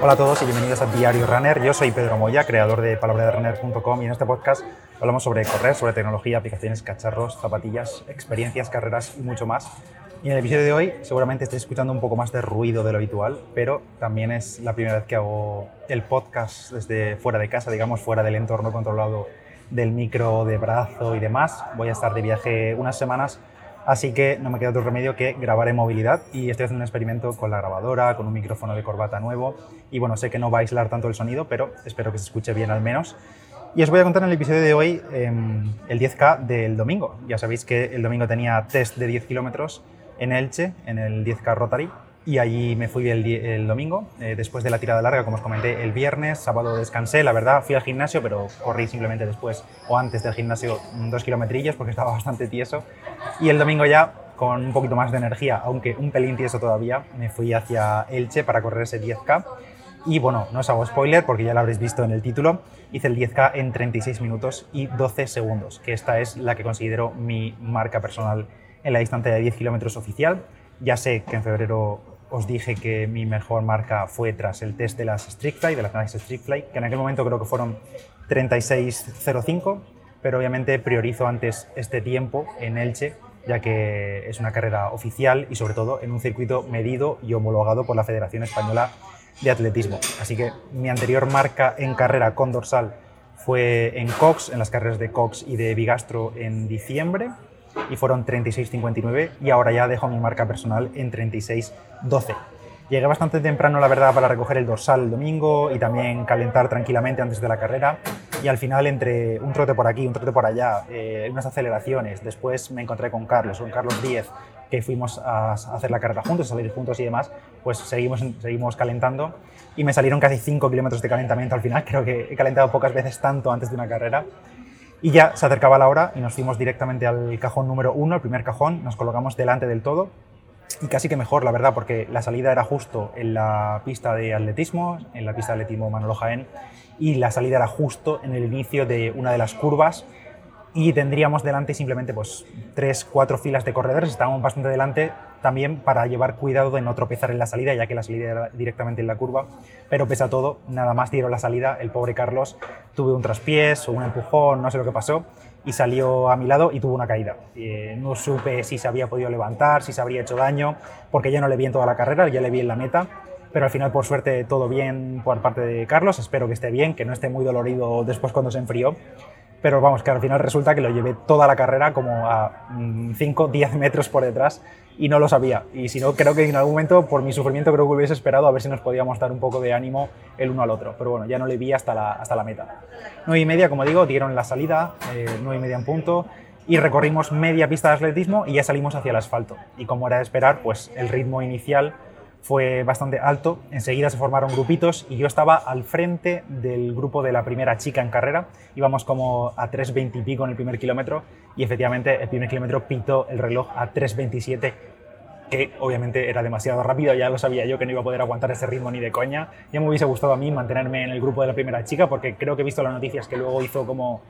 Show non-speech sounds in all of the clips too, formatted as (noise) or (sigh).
Hola a todos y bienvenidos a Diario Runner. Yo soy Pedro Moya, creador de palabraderunner.com y en este podcast hablamos sobre correr, sobre tecnología, aplicaciones, cacharros, zapatillas, experiencias, carreras y mucho más. Y en el episodio de hoy seguramente estéis escuchando un poco más de ruido de lo habitual, pero también es la primera vez que hago el podcast desde fuera de casa, digamos, fuera del entorno controlado del micro de brazo y demás. Voy a estar de viaje unas semanas Así que no me queda otro remedio que grabar en movilidad y estoy haciendo un experimento con la grabadora, con un micrófono de corbata nuevo y bueno, sé que no va a aislar tanto el sonido, pero espero que se escuche bien al menos. Y os voy a contar en el episodio de hoy em, el 10K del domingo. Ya sabéis que el domingo tenía test de 10 kilómetros en Elche, en el 10K Rotary, y allí me fui el, domingo, eh, después de la tirada larga, como os comenté, el viernes, sábado descansé, la verdad, fui al gimnasio, pero corrí simplemente después o antes del gimnasio dos kilometrillos porque (laughs) estaba bastante tieso. Y el domingo ya, con un poquito más de energía, aunque un pelín tieso todavía, me fui hacia Elche para correr ese 10K. Y bueno, no os hago spoiler porque ya lo habréis visto en el título, hice el 10K en 36 minutos y 12 segundos, que esta es la que considero mi marca personal en la distancia de 10 kilómetros oficial. Ya sé que en febrero os dije que mi mejor marca fue tras el test de las Fly, de las Nice Fly, que en aquel momento creo que fueron 36.05, pero obviamente priorizo antes este tiempo en Elche, ya que es una carrera oficial y sobre todo en un circuito medido y homologado por la Federación Española de Atletismo. Así que mi anterior marca en carrera con dorsal fue en Cox, en las carreras de Cox y de Bigastro en diciembre, y fueron 36.59 y ahora ya dejo mi marca personal en 36.12. Llegué bastante temprano, la verdad, para recoger el dorsal el domingo y también calentar tranquilamente antes de la carrera. Y al final, entre un trote por aquí, un trote por allá, eh, unas aceleraciones, después me encontré con Carlos, con Carlos Díez, que fuimos a hacer la carrera juntos, a salir juntos y demás, pues seguimos, seguimos calentando y me salieron casi 5 kilómetros de calentamiento al final. (laughs) Creo que he calentado pocas veces tanto antes de una carrera y ya se acercaba la hora y nos fuimos directamente al cajón número uno, el primer cajón, nos colocamos delante del todo. Y casi que mejor, la verdad, porque la salida era justo en la pista de atletismo, en la pista de atletismo Manolo Jaén, y la salida era justo en el inicio de una de las curvas. Y tendríamos delante simplemente pues tres, cuatro filas de corredores, estábamos bastante delante también para llevar cuidado de no tropezar en la salida, ya que la salida era directamente en la curva, pero pese a todo, nada más dieron la salida, el pobre Carlos tuvo un traspiés o un empujón, no sé lo que pasó, y salió a mi lado y tuvo una caída. Eh, no supe si se había podido levantar, si se habría hecho daño, porque ya no le vi en toda la carrera, ya le vi en la meta, pero al final por suerte todo bien por parte de Carlos, espero que esté bien, que no esté muy dolorido después cuando se enfrió, pero vamos, que al final resulta que lo llevé toda la carrera como a 5, mm, 10 metros por detrás y no lo sabía. Y si no, creo que en algún momento, por mi sufrimiento, creo que hubiese esperado a ver si nos podíamos dar un poco de ánimo el uno al otro. Pero bueno, ya no le vi hasta la, hasta la meta. 9 y media, como digo, dieron la salida, eh, 9 y media en punto, y recorrimos media pista de atletismo y ya salimos hacia el asfalto. Y como era de esperar, pues el ritmo inicial fue bastante alto. Enseguida se formaron grupitos y yo estaba al frente del grupo de la primera chica en carrera. Íbamos como a 3.20 y pico en el primer kilómetro y efectivamente el primer kilómetro pitó el reloj a 3.27 que obviamente era demasiado rápido, ya lo sabía yo que no iba a poder aguantar ese ritmo ni de coña. Ya me hubiese gustado a mí mantenerme en el grupo de la primera chica porque creo que he visto las noticias que luego hizo como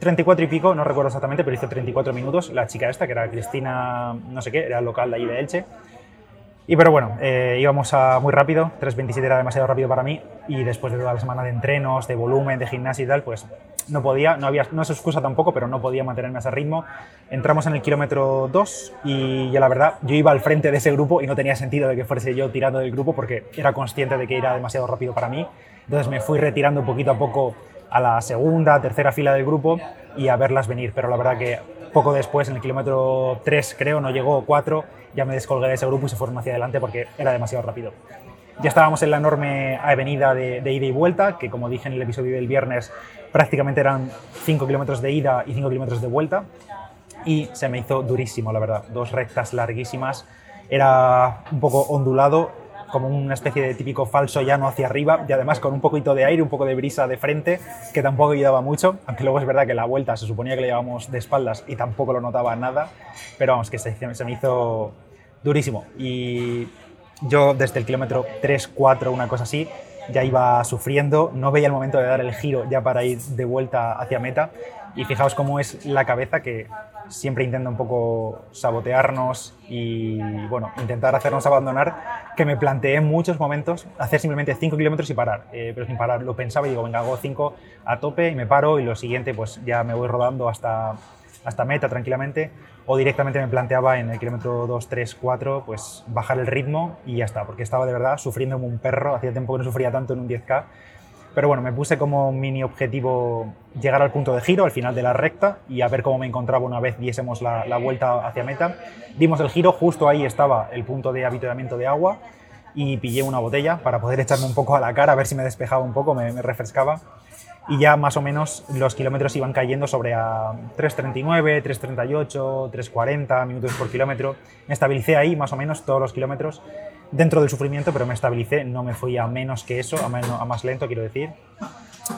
34 y pico, no recuerdo exactamente, pero hizo 34 minutos la chica esta, que era Cristina, no sé qué, era local de ahí de Elche. Y pero bueno, eh, íbamos a muy rápido, 3.27 era demasiado rápido para mí y después de toda la semana de entrenos, de volumen, de gimnasia y tal, pues no podía, no había, no es excusa tampoco, pero no podía mantenerme a ese ritmo. Entramos en el kilómetro 2 y ya la verdad, yo iba al frente de ese grupo y no tenía sentido de que fuese yo tirando del grupo porque era consciente de que era demasiado rápido para mí. Entonces me fui retirando poquito a poco a la segunda, tercera fila del grupo y a verlas venir, pero la verdad que poco después, en el kilómetro 3 creo, no llegó 4, ya me descolgué de ese grupo y se fueron hacia adelante porque era demasiado rápido. Ya estábamos en la enorme avenida de, ida y vuelta, que como dije en el episodio del viernes, prácticamente eran 5 kilómetros de ida y 5 kilómetros de vuelta. Y se me hizo durísimo, la verdad. Dos rectas larguísimas. Era un poco ondulado como una especie de típico falso llano hacia arriba y además con un poquito de aire, un poco de brisa de frente, que tampoco ayudaba mucho, aunque luego es verdad que la vuelta se suponía que le llevábamos de espaldas y tampoco lo notaba nada, pero vamos, que se, se me hizo durísimo. Y yo desde el kilómetro 3, 4, una cosa así, ya iba sufriendo, no veía el momento de dar el giro ya para ir de vuelta hacia meta. Y fijaos cómo es la cabeza que siempre intenta un poco sabotearnos y bueno, intentar hacernos abandonar, que me planteé en muchos momentos hacer simplemente 5 kilómetros y parar, eh, pero sin parar, lo pensaba y digo, venga, hago 5 a tope y me paro y lo siguiente pues ya me voy rodando hasta, hasta meta tranquilamente o directamente me planteaba en el kilómetro 2, 3, 4 pues bajar el ritmo y ya está, porque estaba de verdad sufriendo como un perro, hacía tiempo que no sufría tanto en un 10K pero bueno, me puse como mini objetivo llegar al punto de giro, al final de la recta, y a ver cómo me encontraba una vez diésemos la, vuelta hacia meta. Dimos el giro, justo ahí estaba el punto de avituallamiento de agua, y pillé una botella para poder echarme un poco a la cara, a ver si me despejaba un poco, me, me refrescaba. Y ya más o menos los kilómetros iban cayendo sobre a 3.39, 3.38, 3.40 minutos por kilómetro. Me estabilicé ahí más o menos todos los kilómetros dentro del sufrimiento, pero me estabilicé, no me fui a menos que eso, a, menos, a más lento, quiero decir.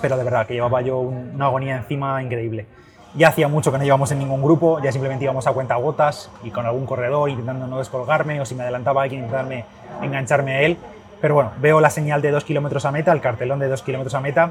Pero de verdad, que llevaba yo una agonía encima increíble. Ya hacía mucho que no íbamos en ningún grupo, ya simplemente íbamos a cuenta gotas y con algún corredor intentando no descolgarme o si me adelantaba alguien intentarme engancharme a él. Pero bueno, veo la señal de 2 kilómetros a meta, el cartelón de 2 kilómetros a meta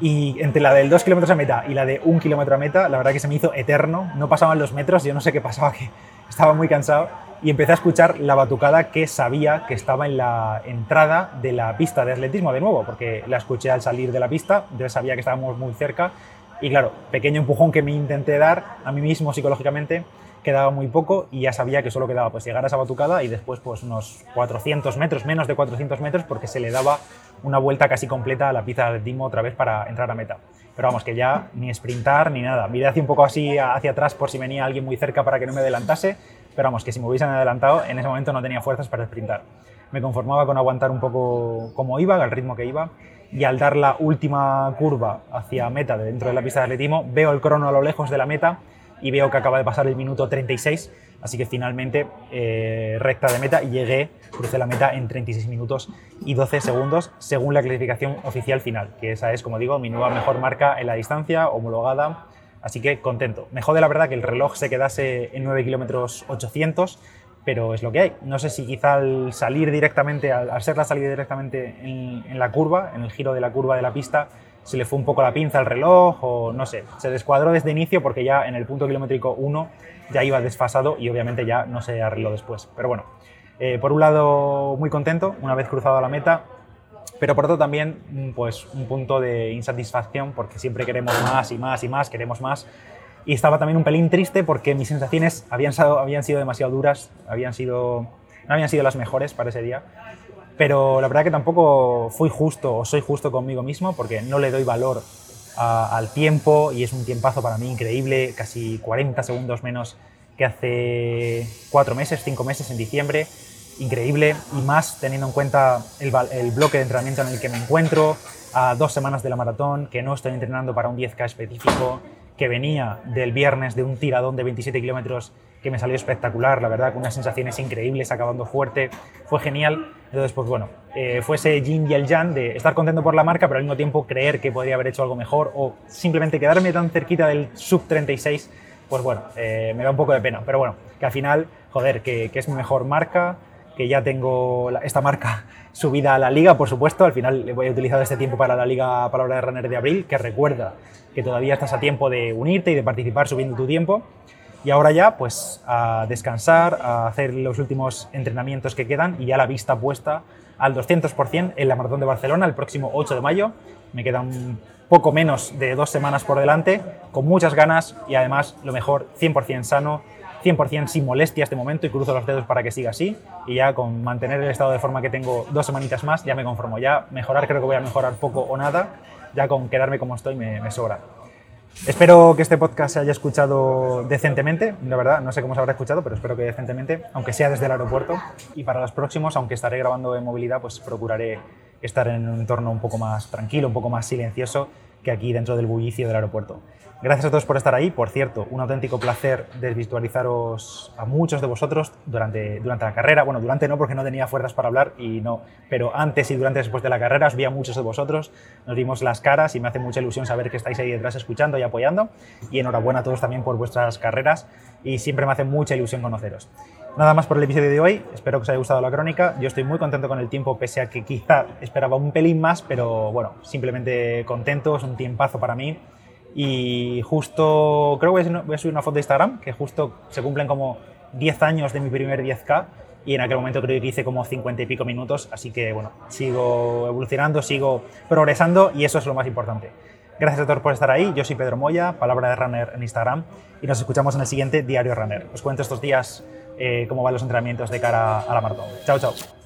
y entre la del 2 kilómetros a meta y la de 1 kilómetro a meta, la verdad que se me hizo eterno, no pasaban los metros, yo no sé qué pasaba, (laughs) que estaba muy cansado y empecé a escuchar la batucada que sabía que estaba en la entrada de la pista de atletismo de nuevo, porque la escuché al salir de la pista, yo sabía que estábamos muy cerca y claro, pequeño empujón que me intenté dar a mí mismo psicológicamente, quedaba muy poco y ya sabía que solo quedaba pues llegar a esa batucada y después pues unos 400 metros, menos de 400 metros porque se le daba una vuelta casi completa a la pista de atletismo otra vez para entrar a meta. Pero vamos, que ya ni sprintar ni nada. Miré hacia un poco así hacia atrás por si venía alguien muy cerca para que no me adelantase, pero vamos, que si me hubiesen adelantado, en ese momento no tenía fuerzas para sprintar. Me conformaba con aguantar un poco como iba, al ritmo que iba, y al dar la última curva hacia meta dentro de la pista de atletismo, veo el crono a lo lejos de la meta y veo que acaba de pasar el minuto 36, así que finalmente eh, recta de meta llegué, crucé la meta en 36 minutos y 12 segundos según la clasificación oficial final, que esa es, como digo, mi nueva mejor marca en la distancia, homologada Así que contento. Me jode la verdad que el reloj se quedase en 9 kilómetros 800, pero es lo que hay. No sé si quizá al salir directamente, al, ser la salida directamente en, la curva, en el giro de la curva de la pista, se le fue un poco la pinza al reloj o no sé, se descuadró desde inicio porque ya en el punto kilométrico 1 ya iba desfasado y obviamente ya no se arregló después. Pero bueno, eh, por un lado muy contento, una vez cruzado la meta, pero por otro también mm, pues un punto de insatisfacción porque siempre queremos más y más y más, queremos más. Y estaba también un pelín triste porque mis sensaciones habían, habían sido demasiado duras, habían sido, no habían sido las mejores para ese día. Pero la verdad que tampoco fui justo o soy justo conmigo mismo porque no le doy valor al tiempo y es un tiempazo para mí increíble, casi 40 segundos menos que hace cuatro meses, cinco meses en diciembre increíble y más teniendo en cuenta el, el, bloque de entrenamiento en el que me encuentro, a dos semanas de la maratón, que no estoy entrenando para un 10K específico, que venía del viernes de un tiradón de 27 kilómetros que me salió espectacular, la verdad, con unas sensaciones increíbles, acabando fuerte, fue genial. Entonces, pues bueno, eh, fue ese yin y el yang de estar contento por la marca, pero al mismo tiempo creer que podría haber hecho algo mejor o simplemente quedarme tan cerquita del sub 36, pues bueno, eh, me da un poco de pena. Pero bueno, que al final, joder, que, que es mi mejor marca, que ya tengo esta marca (laughs) subida a la liga, por supuesto. Al final a utilizar este tiempo para la liga Palabra de Runner de abril, que recuerda que todavía estás a tiempo de unirte y de participar subiendo tu tiempo. Y ahora ya, pues a descansar, a hacer los últimos entrenamientos que quedan y ya la vista puesta al 200% en la Maratón de Barcelona el próximo 8 de mayo. Me quedan poco menos de dos semanas por delante, con muchas ganas y además lo mejor, 100% sano, 100% sin molestias de momento y cruzo los dedos para que siga así y ya con mantener el estado de forma que tengo dos semanitas más ya me conformo. Ya mejorar creo que voy a mejorar poco o nada, ya con quedarme como estoy me, sobra. Espero que este podcast se haya escuchado decentemente, la verdad, no sé cómo se habrá escuchado, pero espero que decentemente, aunque sea desde el aeropuerto. Y para los próximos, aunque estaré grabando en movilidad, pues procuraré estar en un entorno un poco más tranquilo, un poco más silencioso que aquí dentro del bullicio del aeropuerto. Gracias a todos por estar ahí. Por cierto, un auténtico placer desvirtualizaros a muchos de vosotros durante, durante la carrera. Bueno, durante no, porque no tenía fuerzas para hablar y no, pero antes y durante después de la carrera os vi a muchos de vosotros. Nos vimos las caras y me hace mucha ilusión saber que estáis ahí detrás escuchando y apoyando. Y enhorabuena a todos también por vuestras carreras y siempre me hace mucha ilusión conoceros. Nada más por el episodio de hoy, espero que os haya gustado la crónica. Yo estoy muy contento con el tiempo, pese a que quizá esperaba un pelín más, pero bueno, simplemente contento, es un tiempazo para mí Y justo, creo que voy a subir una foto de Instagram, que justo se cumplen como 10 años de mi primer 10K y en aquel momento creo que hice como 50 y pico minutos, así que bueno, sigo evolucionando, sigo progresando y eso es lo más importante. Gracias a todos por estar ahí, yo soy Pedro Moya, Palabra de Runner en Instagram y nos escuchamos en el siguiente Diario Runner. Os cuento estos días eh, cómo van los entrenamientos de cara a la maratón. Chao, chao.